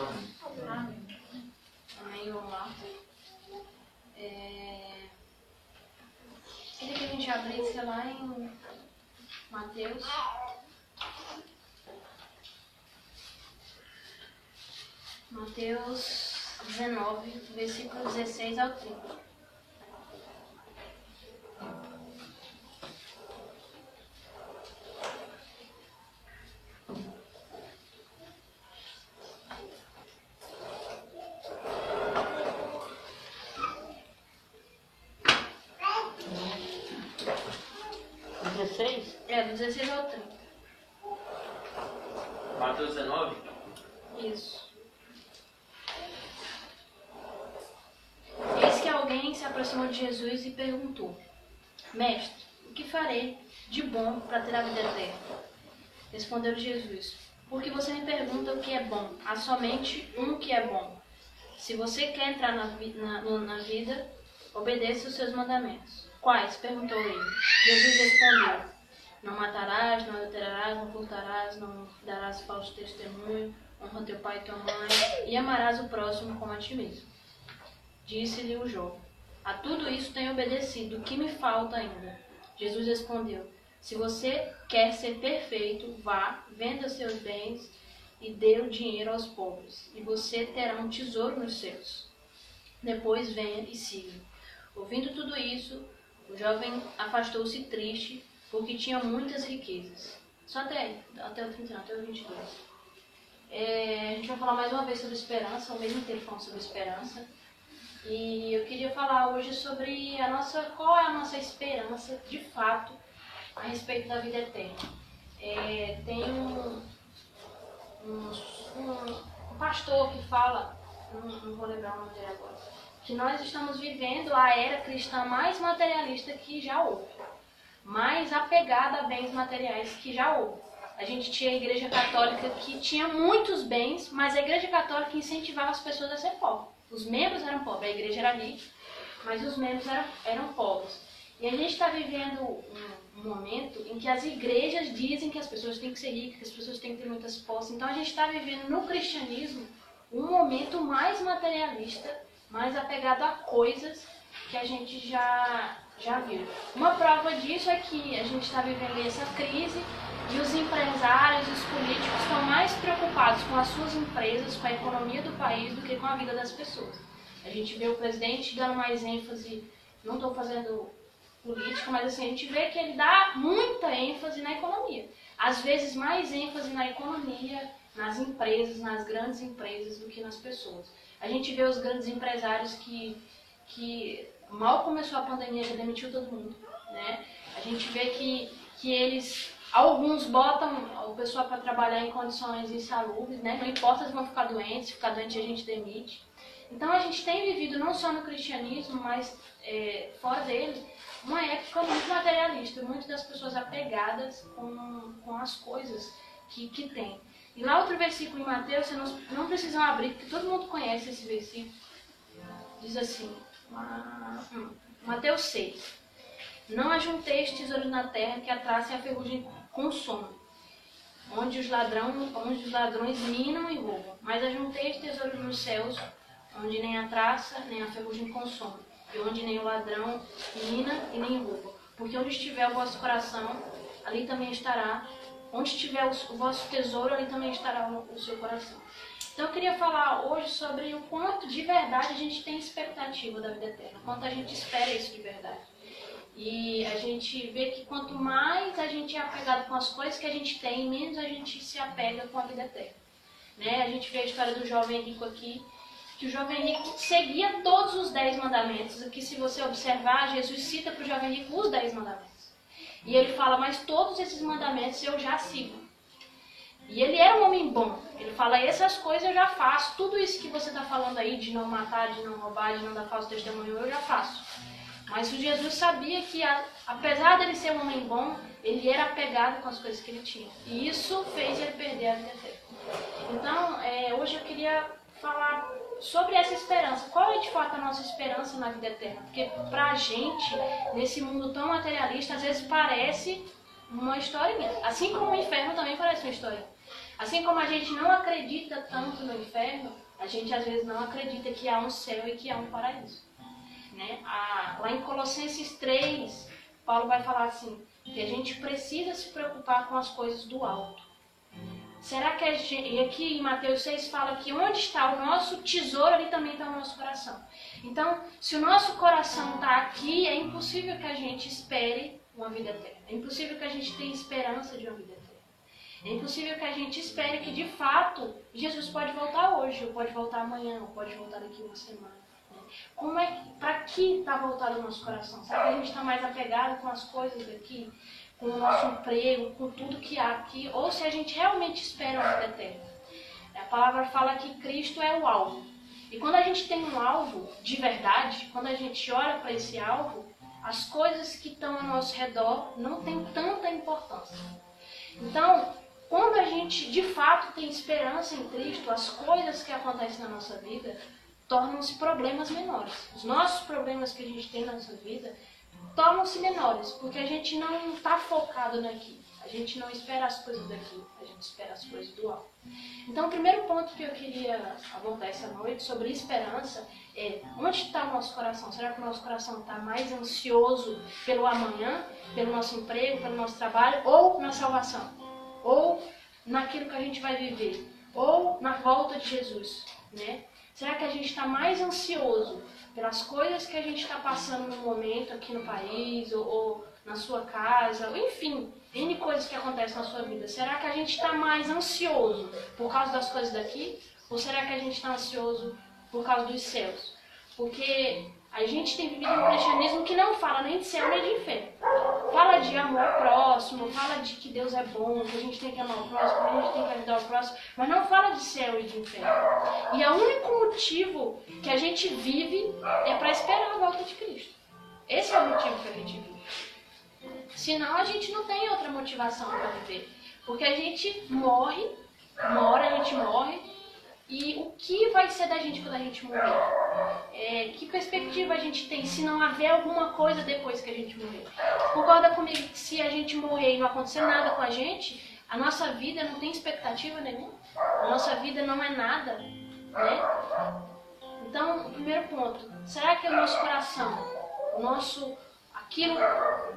amém. Amém. Amém, vamos lá. É... Queria que a gente abrisse lá em Mateus. Mateus 19, versículo 16 ao 30. Alguém se aproximou de Jesus e perguntou: Mestre, o que farei de bom para ter a vida eterna? Respondeu Jesus: Por que você me pergunta o que é bom? Há somente um que é bom. Se você quer entrar na, na- na vida, obedeça os seus mandamentos. Quais? perguntou ele. Jesus respondeu: Não matarás, não adulterarás, não furtarás, não darás falso testemunho, honra teu pai e tua mãe, e amarás o próximo como a ti mesmo. Disse-lhe o jovem: A tudo isso tenho obedecido, o que me falta ainda? Jesus respondeu: Se você quer ser perfeito, vá, venda seus bens e dê o dinheiro aos pobres, e você terá um tesouro nos céus. Depois venha e siga. Ouvindo tudo isso, o jovem afastou-se triste, porque tinha muitas riquezas. Só até até o 30, até o 22. É, a gente vai falar mais uma vez sobre esperança, ao mesmo tempo falando sobre esperança. E eu queria falar hoje sobre a nossa, qual é a nossa esperança de fato a respeito da vida eterna. É, tem um, um, um pastor que fala, não, não vou lembrar o nome dele agora, que nós estamos vivendo a era cristã mais materialista que já houve, mais apegada a bens materiais que já houve. A gente tinha a igreja católica que tinha muitos bens, mas a igreja católica incentivava as pessoas a ser pobres. Os membros eram pobres, a igreja era rica, mas os membros eram, eram pobres. E a gente está vivendo um, momento em que as igrejas dizem que as pessoas têm que ser ricas, que as pessoas têm que ter muitas posses. Então a gente está vivendo no cristianismo um momento mais materialista, mais apegado a coisas que a gente já, já viu. Uma prova disso é que a gente está vivendo essa crise e os empresários e os políticos estão mais preocupados com as suas empresas, com a economia do país, do que com a vida das pessoas. A gente vê o presidente dando mais ênfase, não estou fazendo política, mas assim, a gente vê que ele dá muita ênfase na economia. Às vezes mais ênfase na economia, nas empresas, nas grandes empresas, do que nas pessoas. A gente vê os grandes empresários que, que mal começou a pandemia já demitiu todo mundo, né? A gente vê que, que eles Alguns botam o pessoal para trabalhar em condições insalubres, né? Não importa se vão ficar doentes, se ficar doente a gente demite. Então a gente tem vivido não só no cristianismo, mas é, fora dele, uma época muito materialista, muitas das pessoas apegadas com, com as coisas que, que tem. E lá outro versículo em Mateus, vocês não, não precisam abrir, porque todo mundo conhece esse versículo. Diz assim, hum, Mateus 6. Não ajunteis tesouros na terra que a traça e a ferrugem consomem, onde os, ladrão, onde os ladrões minam e roubam. Mas ajunteis tesouros nos céus, onde nem a traça nem a ferrugem consomem, e onde nem o ladrão mina e nem rouba. Porque onde estiver o vosso coração, ali também estará. Onde estiver o, vosso tesouro, ali também estará o seu coração. Então eu queria falar hoje sobre o quanto de verdade a gente tem expectativa da vida eterna, quanto a gente espera isso de verdade. E a gente vê que quanto mais a gente é apegado com as coisas que a gente tem, menos a gente se apega com a vida eterna. Né? A gente vê a história do jovem rico aqui, que o jovem rico seguia todos os dez mandamentos. Aqui, se você observar, Jesus cita para o jovem rico os dez mandamentos. E ele fala, mas todos esses mandamentos eu já sigo. E ele era um homem bom. Ele fala, essas coisas eu já faço. Tudo isso que você está falando aí, de não matar, de não roubar, de não dar falso testemunho, eu já faço. Mas o Jesus sabia que, apesar dele ser um homem bom, ele era apegado com as coisas que ele tinha. E isso fez ele perder a vida eterna. Então, é, hoje eu queria falar sobre essa esperança. Qual é de fato a nossa esperança na vida eterna? Porque pra gente, nesse mundo tão materialista, às vezes parece uma historinha. Assim como o inferno também parece uma historinha. Assim como a gente não acredita tanto no inferno, a gente às vezes não acredita que há um céu e que há um paraíso. Né? A, lá em Colossenses 3, Paulo vai falar assim, que a gente precisa se preocupar com as coisas do alto. Será que a gente, e aqui em Mateus 6 fala que onde está o nosso tesouro, ali também está o nosso coração. Então, se o nosso coração está aqui, é impossível que a gente espere uma vida eterna. É impossível que a gente tenha esperança de uma vida eterna. É impossível que a gente espere que de fato Jesus pode voltar hoje, ou pode voltar amanhã, ou pode voltar daqui uma semana. Como é para que está voltado o nosso coração? Será que a gente está mais apegado com as coisas daqui, com o nosso emprego, com tudo que há aqui, ou se a gente realmente espera uma vida eterna? A palavra fala que Cristo é o alvo. E quando a gente tem um alvo de verdade, quando a gente olha para esse alvo, as coisas que estão ao nosso redor não têm tanta importância. Então, quando a gente de fato tem esperança em Cristo, as coisas que acontecem na nossa vida tornam-se problemas menores. Os nossos problemas que a gente tem na nossa vida tornam-se menores, porque a gente não está focado naqui. A gente não espera as coisas daqui, a gente espera as coisas do alto. Então, o primeiro ponto que eu queria abordar essa noite sobre esperança é onde está o nosso coração? Será que o nosso coração está mais ansioso pelo amanhã, pelo nosso emprego, pelo nosso trabalho, ou na salvação? Ou naquilo que a gente vai viver? Ou na volta de Jesus? Né? Será que a gente está mais ansioso pelas coisas que a gente está passando no momento aqui no país, ou, ou na sua casa, ou enfim, N coisas que acontecem na sua vida. Será que a gente está mais ansioso por causa das coisas daqui? Ou será que a gente está ansioso por causa dos céus? Porque a gente tem vivido um cristianismo que não fala nem de céu nem de inferno. Fala de amor próximo, fala de que Deus é bom, que a gente tem que amar o próximo, que a gente tem que ajudar o próximo, mas não fala de céu e de inferno. E o único motivo que a gente vive é para esperar a volta de Cristo. Esse é o motivo que a gente vive. Senão a gente não tem outra motivação para viver. Porque a gente morre, mora, a gente morre, e o que vai ser da gente quando a gente morrer? É, que perspectiva a gente tem se não haver alguma coisa depois que a gente morrer? Concorda comigo que se a gente morrer e não acontecer nada com a gente, a nossa vida não tem expectativa nenhuma? A nossa vida não é nada, né? Então, o primeiro ponto, será que o nosso coração, o nosso aquilo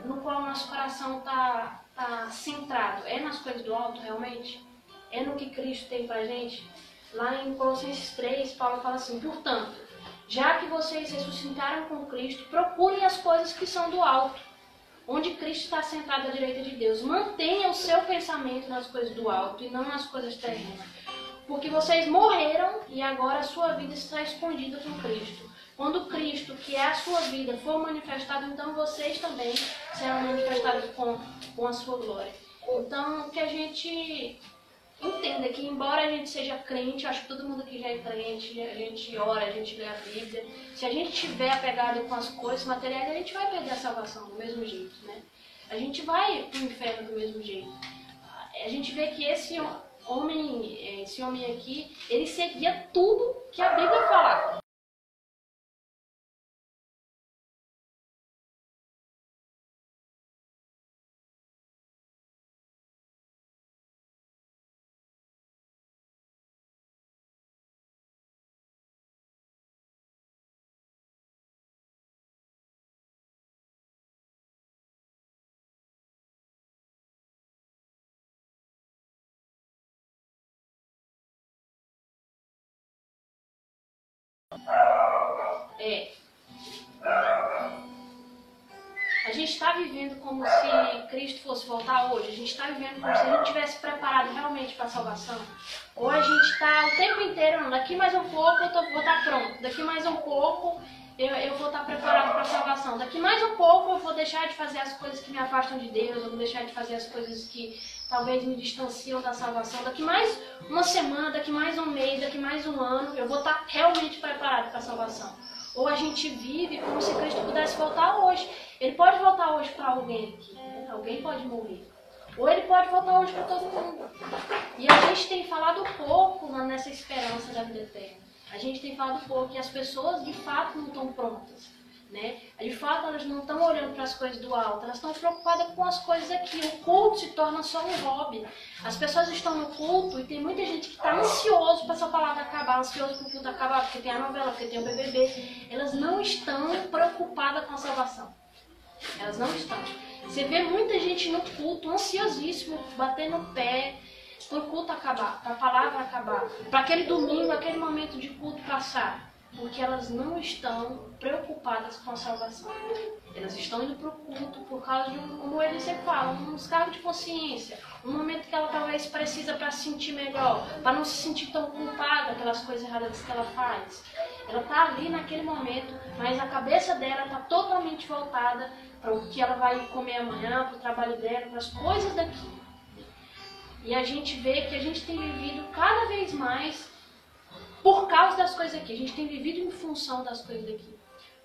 no qual o nosso coração está tá centrado é nas coisas do alto realmente? É no que Cristo tem pra gente? Lá em Colossenses 3, Paulo fala assim: Portanto, já que vocês ressuscitaram com Cristo, procurem as coisas que são do alto, onde Cristo está sentado à direita de Deus. Mantenha o seu pensamento nas coisas do alto e não nas coisas terrenas. Porque vocês morreram e agora a sua vida está escondida com Cristo. Quando Cristo, que é a sua vida, for manifestado, então vocês também serão manifestados com, com a sua glória. Então, que a gente entenda que, embora a gente seja crente, acho que todo mundo aqui já é crente, a gente ora, a gente lê a Bíblia. Se a gente tiver apegado com as coisas materiais, a gente vai perder a salvação do mesmo jeito, né? A gente vai para o inferno do mesmo jeito. A gente vê que esse homem, esse homem aqui, ele seguia tudo que a Bíblia falava. É. A gente está vivendo como se Cristo fosse voltar hoje. A gente está vivendo como se a gente tivesse preparado realmente para a salvação. Ou a gente está o tempo inteiro, não, daqui mais um pouco eu tô, vou estar tá pronto. Daqui mais um pouco eu, eu vou estar tá preparado para a salvação. Daqui mais um pouco eu vou deixar de fazer as coisas que me afastam de Deus. Eu vou deixar de fazer as coisas que talvez me distanciam da salvação. Daqui mais uma semana, daqui mais um mês, daqui mais um ano, eu vou estar realmente preparado para a salvação. Ou a gente vive como se Cristo pudesse voltar hoje. Ele pode voltar hoje para alguém né? alguém pode morrer. Ou ele pode voltar hoje para todo mundo. E a gente tem falado pouco nessa esperança da vida eterna. A gente tem falado pouco que as pessoas de fato não estão prontas. Né? De fato, elas não estão olhando para as coisas do alto, elas estão preocupadas com as coisas aqui. O culto se torna só um hobby. As pessoas estão no culto e tem muita gente que está ansioso para essa palavra acabar, ansioso para o culto acabar, porque tem a novela, porque tem o BBB. Elas não estão preocupadas com a salvação. Elas não estão. Você vê muita gente no culto ansiosíssimo, batendo pé, para o culto acabar, para a palavra acabar, para aquele domingo, aquele momento de culto passar porque elas não estão preocupadas com a salvação. Elas estão indo para o culto por causa de, um, como ele sempre fala, um descargo de consciência. Um momento que ela talvez precisa para se sentir melhor, para não se sentir tão culpada pelas coisas erradas que ela faz. Ela está ali naquele momento, mas a cabeça dela está totalmente voltada para o que ela vai comer amanhã, para o trabalho dela, para as coisas daqui. E a gente vê que a gente tem vivido cada vez mais por causa das coisas aqui. A gente tem vivido em função das coisas daqui.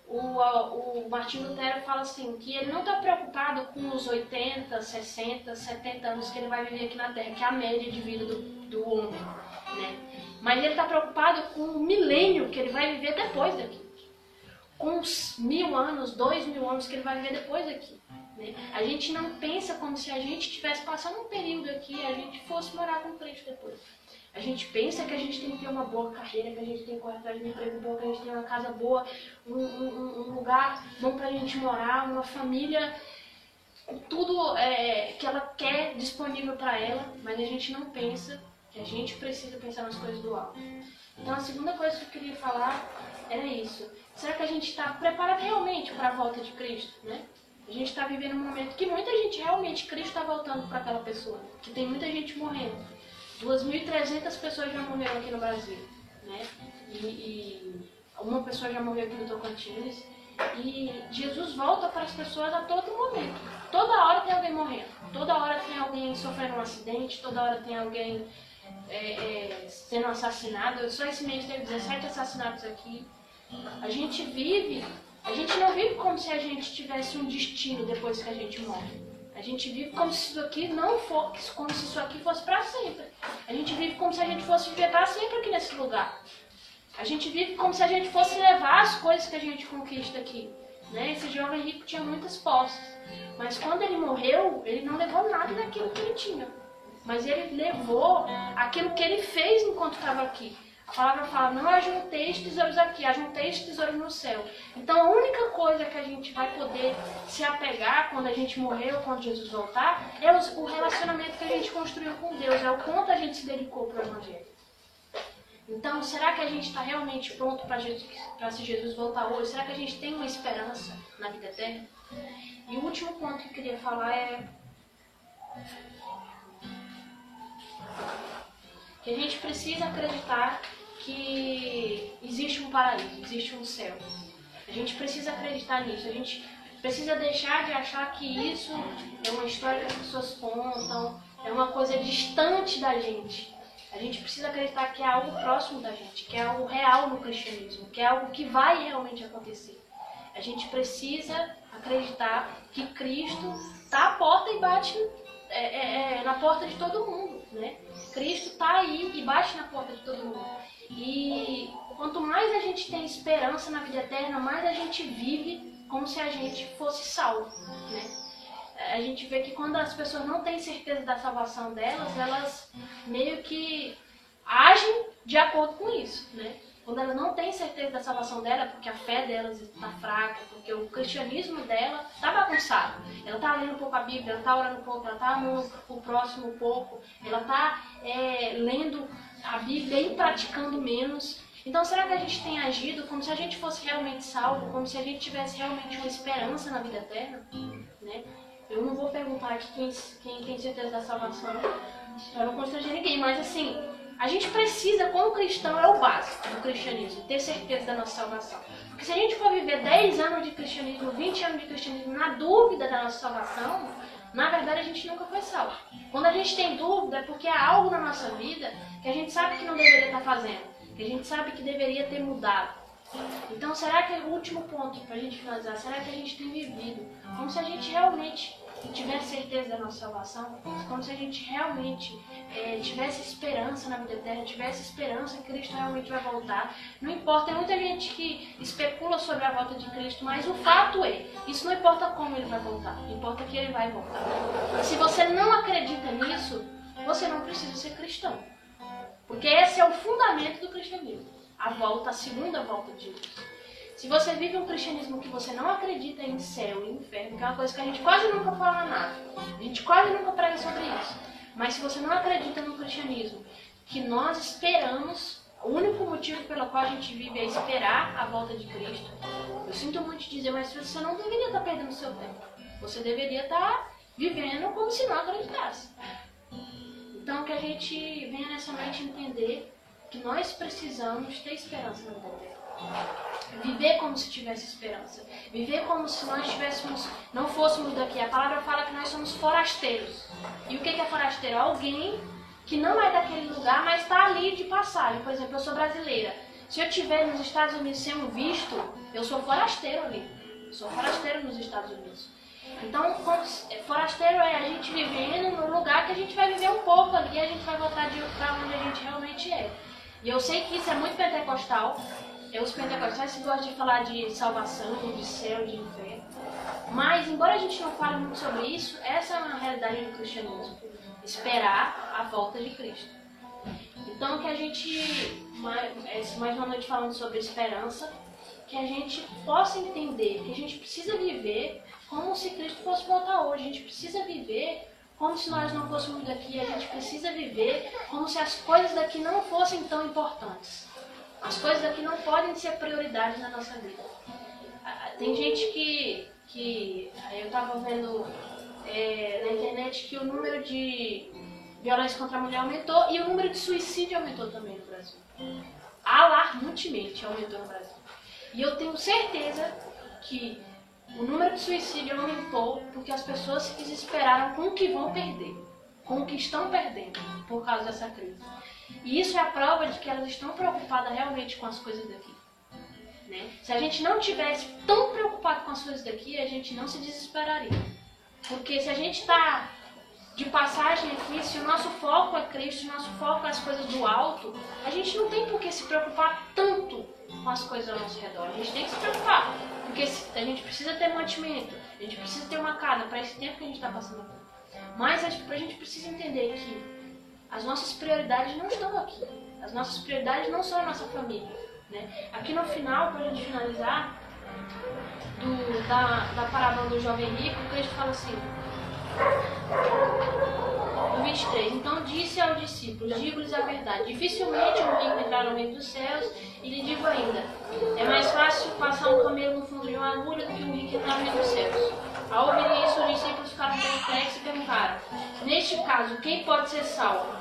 O, o Martin Lutero fala assim, que ele não está preocupado com os 80, 60, 70 anos que ele vai viver aqui na Terra, que é a média de vida do, do homem. Né? Mas ele está preocupado com o milênio que ele vai viver depois daqui. Com os mil anos, dois mil anos que ele vai viver depois daqui. Né? A gente não pensa como se a gente estivesse passando um período aqui e a gente fosse morar com Cristo depois. A gente pensa que a gente tem que ter uma boa carreira, que a gente tem que correr atrás de um emprego bom, que a gente tem uma casa boa, um, um, um lugar bom pra gente morar, uma família, tudo é, que ela quer disponível para ela, mas a gente não pensa que a gente precisa pensar nas coisas do alto. Então a segunda coisa que eu queria falar era isso. Será que a gente está preparado realmente para a volta de Cristo, né? A gente está vivendo um momento que muita gente realmente, Cristo está voltando para aquela pessoa, que tem muita gente morrendo. 2.300 pessoas já morreram aqui no Brasil, né? E, e, uma pessoa já morreu aqui no Tocantins. E Jesus volta para as pessoas a todo momento. Toda hora tem alguém morrendo. Toda hora tem alguém sofrendo um acidente. Toda hora tem alguém é, é, sendo assassinado. Só esse mês teve 17 assassinatos aqui. A gente vive, a gente não vive como se a gente tivesse um destino depois que a gente morre. A gente vive como se isso aqui não fosse, como se isso aqui fosse para sempre. A gente vive como se a gente fosse viver para sempre aqui nesse lugar. A gente vive como se a gente fosse levar as coisas que a gente conquista aqui. Né? Esse jovem rico tinha muitas posses, mas quando ele morreu, ele não levou nada daquilo que ele tinha. Mas ele levou aquilo que ele fez enquanto estava aqui. A palavra fala, não ajunteis tesouros aqui, ajunteis tesouros no céu. Então a única coisa que a gente vai poder se apegar quando a gente morrer ou quando Jesus voltar é o relacionamento que a gente construiu com Deus, é o quanto a gente se dedicou para o Evangelho. Então, será que a gente está realmente pronto para se Jesus voltar hoje? Será que a gente tem uma esperança na vida eterna? E o último ponto que eu queria falar é que a gente precisa acreditar que existe um paraíso, existe um céu. A gente precisa acreditar nisso. A gente precisa deixar de achar que isso é uma história que as pessoas contam, é uma coisa distante da gente. A gente precisa acreditar que é algo próximo da gente, que é algo real no cristianismo, que é algo que vai realmente acontecer. A gente precisa acreditar que Cristo está à porta e bate é, é, é, na porta de todo mundo, né? Cristo está aí e bate na porta de todo mundo. E quanto mais a gente tem esperança na vida eterna, mais a gente vive como se a gente fosse salvo, né? A gente vê que quando as pessoas não têm certeza da salvação delas, elas meio que agem de acordo com isso, né? Quando ela não tem certeza da salvação dela, porque a fé delas está fraca, porque o cristianismo dela está bagunçado. Ela está lendo um pouco a Bíblia, ela está orando um pouco, ela está amando o próximo um pouco, ela está é, lendo a Bíblia e praticando menos. Então, será que a gente tem agido como se a gente fosse realmente salvo, como se a gente tivesse realmente uma esperança na vida eterna? Né? Eu não vou perguntar aqui quem, quem tem certeza da salvação, para não constranger ninguém, mas assim, a gente precisa, como cristão, é o básico do cristianismo, ter certeza da nossa salvação. Porque se a gente for viver 10 anos de cristianismo, 20 anos de cristianismo na dúvida da nossa salvação, na verdade a gente nunca foi salvo. Quando a gente tem dúvida é porque há algo na nossa vida que a gente sabe que não deveria estar fazendo, que a gente sabe que deveria ter mudado. Então, será que é o último ponto para a gente finalizar? Será que a gente tem vivido como se a gente realmente tivesse certeza da nossa salvação, como se a gente realmente é, tivesse esperança na vida eterna, tivesse esperança que Cristo realmente vai voltar. Não importa, tem muita gente que especula sobre a volta de Cristo, mas o fato é, isso não importa como ele vai voltar, importa que ele vai voltar. Se você não acredita nisso, você não precisa ser cristão. Porque esse é o fundamento do cristianismo. A volta, a segunda volta de Jesus. Se você vive um cristianismo que você não acredita em céu e inferno, que é uma coisa que a gente quase nunca fala nada, a gente quase nunca prega sobre isso. Mas se você não acredita no cristianismo, que nós esperamos, o único motivo pelo qual a gente vive é esperar a volta de Cristo. Eu sinto muito te dizer, mas você não deveria estar perdendo seu tempo. Você deveria estar vivendo como se não acreditasse. Então que a gente venha nessa noite entender que nós precisamos ter esperança no poder. Viver como se tivesse esperança. Viver como se nós tivéssemos, não fôssemos daqui. A palavra fala que nós somos forasteiros. E o que é forasteiro? Alguém que não é daquele lugar, mas está ali de passagem. Por exemplo, eu sou brasileira. Se eu estiver nos Estados Unidos sendo visto, eu sou forasteiro ali. Sou forasteiro nos Estados Unidos. Então, forasteiro é a gente vivendo no lugar que a gente vai viver um pouco ali e a gente vai voltar para onde a gente realmente é. E eu sei que isso é muito pentecostal, é, os pentecostais gostam de falar de salvação, de céu, de inferno. Mas, embora a gente não fale muito sobre isso, essa é uma realidade do cristianismo. Esperar a volta de Cristo. Então, que a gente, mais uma noite falando sobre esperança, que a gente possa entender que a gente precisa viver como se Cristo fosse voltar hoje. A gente precisa viver como se nós não fôssemos daqui. A gente precisa viver como se as coisas daqui não fossem tão importantes. As coisas aqui não podem ser prioridade na nossa vida. Tem gente que. que eu estava vendo é, na internet que o número de violência contra a mulher aumentou e o número de suicídio aumentou também no Brasil. Alarmantemente aumentou no Brasil. E eu tenho certeza que o número de suicídio aumentou porque as pessoas se desesperaram com o que vão perder, com o que estão perdendo por causa dessa crise. E isso é a prova de que elas estão preocupadas realmente com as coisas daqui. Né? Se a gente não tivesse tão preocupado com as coisas daqui, a gente não se desesperaria. Porque se a gente está de passagem aqui, se o nosso foco é Cristo, se o nosso foco é as coisas do alto, a gente não tem por que se preocupar tanto com as coisas ao nosso redor. A gente tem que se preocupar. Porque a gente precisa ter mantimento, a gente precisa ter uma casa para esse tempo que a gente está passando aqui. Mas a gente precisa entender que as nossas prioridades não estão aqui. As nossas prioridades não são a nossa família. Né? Aqui no final, para a gente finalizar, do, da, da parábola do jovem rico, Cristo fala assim, no 23, então disse aos discípulos, digo-lhes a verdade, dificilmente um rico entrar no reino dos céus, e lhe digo ainda, é mais fácil passar um camelo no fundo de uma agulha do que um rico entrar no reino dos céus. Ao ouvir isso, os discípulos ficaram perplexos e perguntaram: Neste caso, quem pode ser salvo?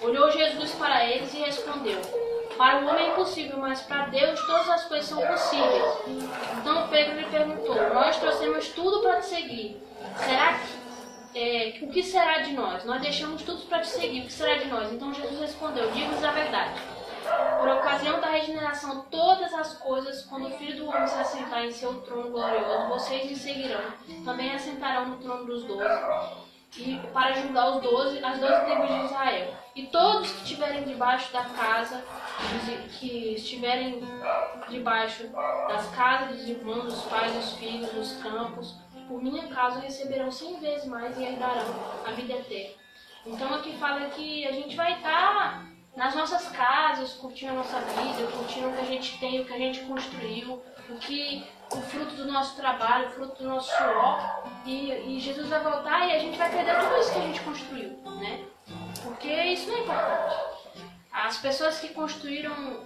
Olhou Jesus para eles e respondeu: Para o homem é impossível, mas para Deus todas as coisas são possíveis. Então Pedro lhe perguntou: Nós trouxemos tudo para te seguir. Será que é, o que será de nós? Nós deixamos tudo para te seguir. O que será de nós? Então Jesus respondeu: Digo-vos a verdade. Por ocasião da regeneração, todas as coisas, quando o Filho do Homem se assentar em seu trono glorioso, vocês me seguirão. Também assentarão no trono dos doze, e para julgar os doze, as doze tribos de Israel. E todos que estiverem debaixo da casa, que estiverem debaixo das casas dos irmãos, dos pais, dos filhos, dos campos, por minha causa receberão cem vezes mais e herdarão a vida eterna. Então aqui fala que a gente vai estar nas nossas casas, curtindo a nossa vida, curtindo o que a gente tem, o que a gente construiu, o que o fruto do nosso trabalho, o fruto do nosso suor. E, e Jesus vai voltar e a gente vai perder tudo isso que a gente construiu, né? Porque isso não é importante. As pessoas que construíram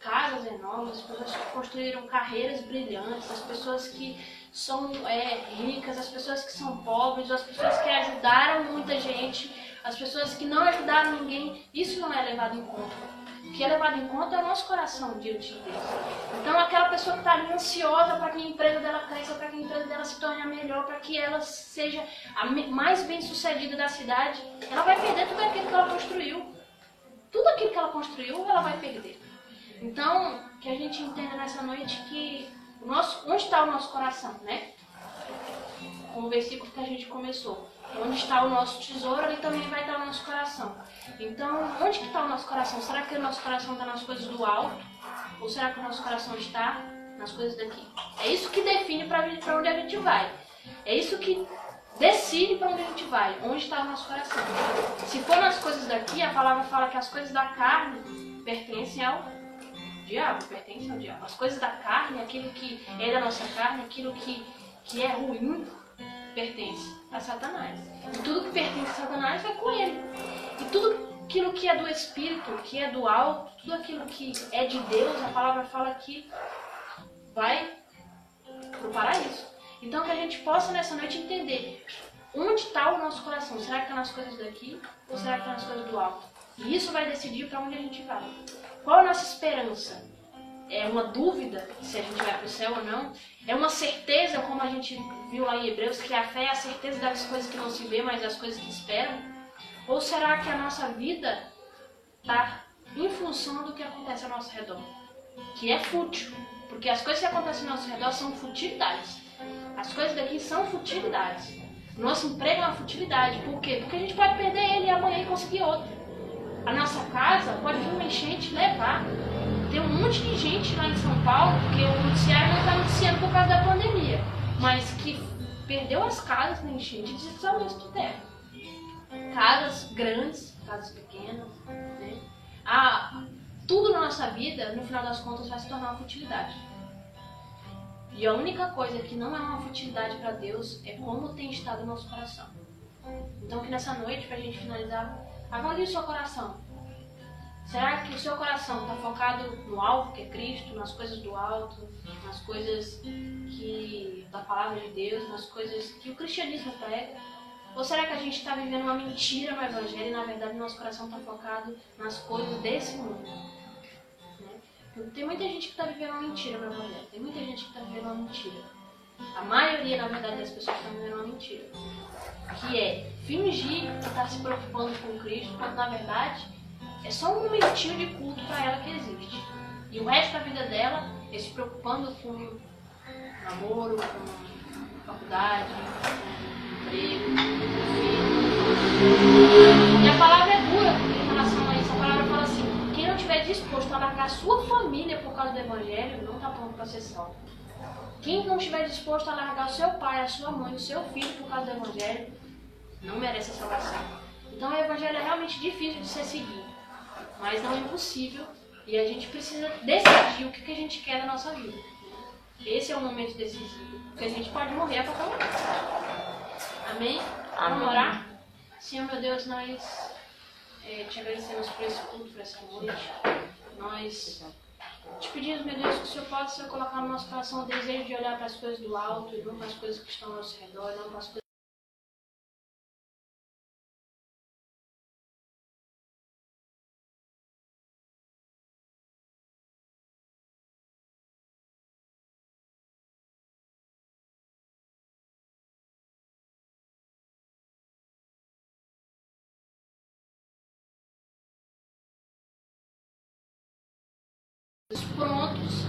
casas enormes, as pessoas que construíram carreiras brilhantes, as pessoas que são é, ricas, as pessoas que são pobres, as pessoas que ajudaram muita gente, as pessoas que não ajudaram ninguém, isso não é levado em conta. O que é levado em conta é o nosso coração diante de Deus. Então, aquela pessoa que está ali ansiosa para que a empresa dela cresça, para que a empresa dela se torne a melhor, para que ela seja a mais bem sucedida da cidade, ela vai perder tudo aquilo que ela construiu. Tudo aquilo que ela construiu, ela vai perder. Então, que a gente entenda nessa noite que o nosso, onde está o nosso coração, né? com o versículo que a gente começou. Onde está o nosso tesouro, ali também vai estar o nosso coração. Então, onde que está o nosso coração? Será que o nosso coração está nas coisas do alto? Ou será que o nosso coração está nas coisas daqui? É isso que define para onde a gente vai. É isso que decide para onde a gente vai. Onde está o nosso coração. Se for nas coisas daqui, a palavra fala que as coisas da carne pertencem ao diabo, pertencem ao diabo. As coisas da carne, aquilo que é da nossa carne, aquilo que, que é ruim, pertence a Satanás. E tudo que pertence a Satanás vai com ele. E tudo aquilo que é do Espírito, que é do alto, tudo aquilo que é de Deus, a palavra fala que vai para o paraíso. Então que a gente possa nessa noite entender onde está o nosso coração. Será que está nas coisas daqui ou será que está nas coisas do alto? E isso vai decidir para onde a gente vai. Qual a nossa esperança? É uma dúvida se a gente vai para o céu ou não? É uma certeza, como a gente viu lá em Hebreus, que a fé é a certeza das coisas que não se vê, mas das coisas que esperam? Ou será que a nossa vida está em função do que acontece ao nosso redor? Que é fútil. Porque as coisas que acontecem ao nosso redor são futilidades. As coisas daqui são futilidades. Nosso emprego é uma futilidade. Por quê? Porque a gente pode perder ele amanhã e conseguir outro. A nossa casa pode vir uma enchente e levar. Tem um monte de gente lá em São Paulo, porque o noticiário não está noticiando por causa da pandemia, mas que perdeu as casas na enchente de deslizamento de terra. Casas grandes, casas pequenas, né? Ah, tudo na nossa vida, no final das contas, vai se tornar uma futilidade. E a única coisa que não é uma futilidade para Deus é como tem estado o nosso coração. Então, que nessa noite, para a gente finalizar, avalie o seu coração. Será que o seu coração está focado no alvo que é Cristo, nas coisas do alto, nas coisas que da palavra de Deus, nas coisas que o cristianismo prega? Ou será que a gente está vivendo uma mentira no Evangelho e na verdade nosso coração está focado nas coisas desse mundo? Né? Tem muita gente que está vivendo uma mentira no Evangelho, tem muita gente que está vivendo uma mentira. A maioria, na verdade, das pessoas estão vivendo uma mentira. Que é fingir que está se preocupando com Cristo, quando na verdade é só um momentinho de culto para ela que existe. E o resto da vida dela é se preocupando com namoro, com faculdade, com emprego, com filho. E a palavra é dura em relação a isso. A palavra fala assim: quem não estiver disposto a largar sua família por causa do evangelho, não está pronto para ser salvo. Quem não estiver disposto a largar o seu pai, a sua mãe, o seu filho por causa do evangelho, não merece a salvação. Então o evangelho é realmente difícil de ser seguido mas não é impossível. E a gente precisa decidir o que, que a gente quer na nossa vida. Esse é o momento decisivo, porque a gente pode morrer a qualquer momento. Amém? Amém. Vamos orar? Senhor, meu Deus, nós é, te agradecemos por esse culto, por essa noite. Nós te pedimos, meu Deus, que o Senhor possa colocar no nosso coração o desejo de olhar para as coisas do alto e não para as coisas que estão ao nosso redor, não para as coisas prontos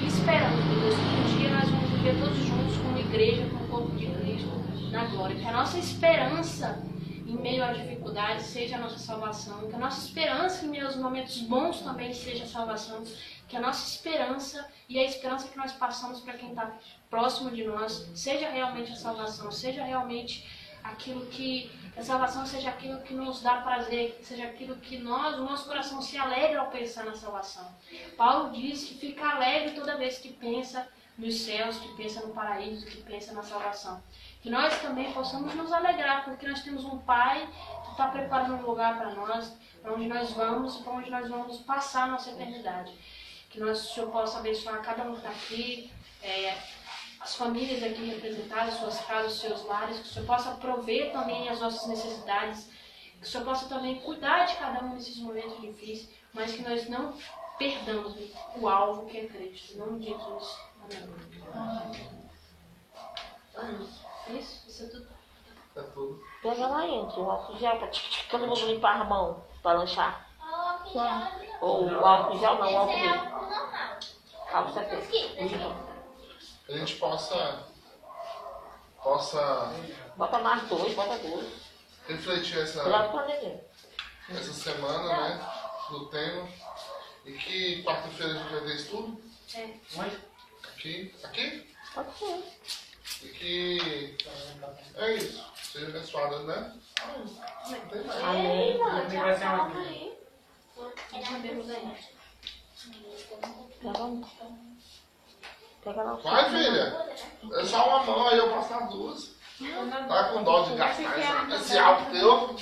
e esperando, meu Deus, que um dia nós vamos viver todos juntos como igreja, como corpo de Cristo, na glória. Que a nossa esperança em meio às dificuldades seja a nossa salvação. Que a nossa esperança em meio aos momentos bons também seja a salvação. Que a nossa esperança e a esperança que nós passamos para quem está próximo de nós seja realmente a salvação, seja realmente aquilo que a salvação seja aquilo que nos dá prazer, seja aquilo que nós, o nosso coração se alegra ao pensar na salvação. Paulo diz que fica alegre toda vez que pensa nos céus, que pensa no paraíso, que pensa na salvação. Que nós também possamos nos alegrar, porque nós temos um Pai que está preparando um lugar para nós, para onde nós vamos, para onde nós vamos passar a nossa eternidade. Que nós, o Senhor possa abençoar cada um que está aqui, é, as famílias aqui representadas, suas casas, seus lares, que o Senhor possa prover também as nossas necessidades, que o Senhor possa também cuidar de cada um nesses momentos difíceis, mas que nós não perdamos o alvo que é Cristo. Em nome de Jesus. Amém. Isso? Isso é tudo? É tudo. Pega lá, entre o álcool gel, pra todo mundo limpar a mão para lanchar. Ou o álcool gel, não, o álcool gel. Álcool 70 a gente possa possa Bota mais dois, bota dois. refletir essa, pra essa semana, né? Do tema. E que quarta-feira a gente vai ter estudo É. aqui. Aqui? Pode ser. E que é isso. Seja abençoada, né? Não tem mais. Amém. Vai ser Vai, filha. É só uma mão aí, eu passo nas duas. Tá com dó de gastar esse álcool teu.